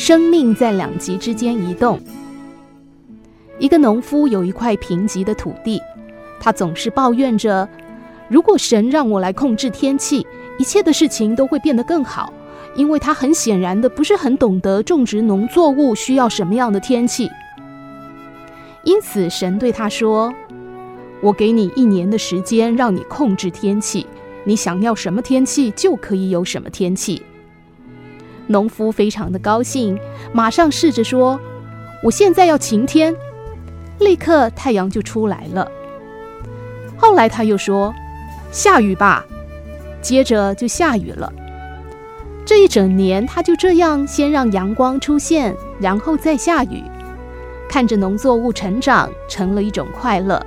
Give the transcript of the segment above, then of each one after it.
生命在两极之间移动。一个农夫有一块贫瘠的土地，他总是抱怨着：如果神让我来控制天气，一切的事情都会变得更好。因为他很显然的不是很懂得种植农作物需要什么样的天气。因此，神对他说：“我给你一年的时间，让你控制天气。你想要什么天气，就可以有什么天气。”农夫非常的高兴，马上试着说：“我现在要晴天。”立刻太阳就出来了。后来他又说：“下雨吧。”接着就下雨了。这一整年，他就这样先让阳光出现，然后再下雨，看着农作物成长，成了一种快乐。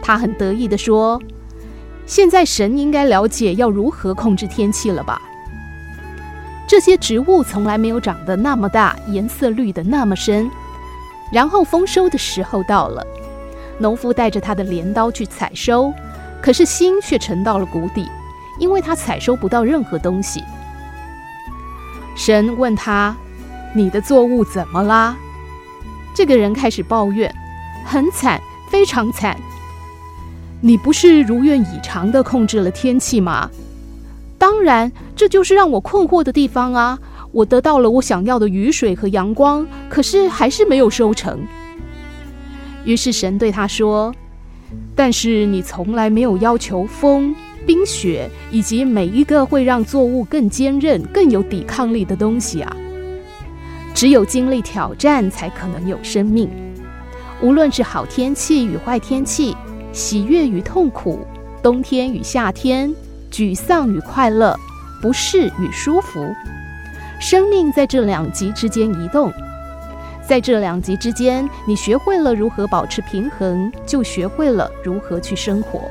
他很得意地说：“现在神应该了解要如何控制天气了吧？这些植物从来没有长得那么大，颜色绿得那么深。”然后丰收的时候到了，农夫带着他的镰刀去采收，可是心却沉到了谷底，因为他采收不到任何东西。神问他：“你的作物怎么啦？”这个人开始抱怨：“很惨，非常惨。你不是如愿以偿地控制了天气吗？当然，这就是让我困惑的地方啊。”我得到了我想要的雨水和阳光，可是还是没有收成。于是神对他说：“但是你从来没有要求风、冰雪以及每一个会让作物更坚韧、更有抵抗力的东西啊！只有经历挑战，才可能有生命。无论是好天气与坏天气，喜悦与痛苦，冬天与夏天，沮丧与快乐，不适与舒服。”生命在这两极之间移动，在这两极之间，你学会了如何保持平衡，就学会了如何去生活。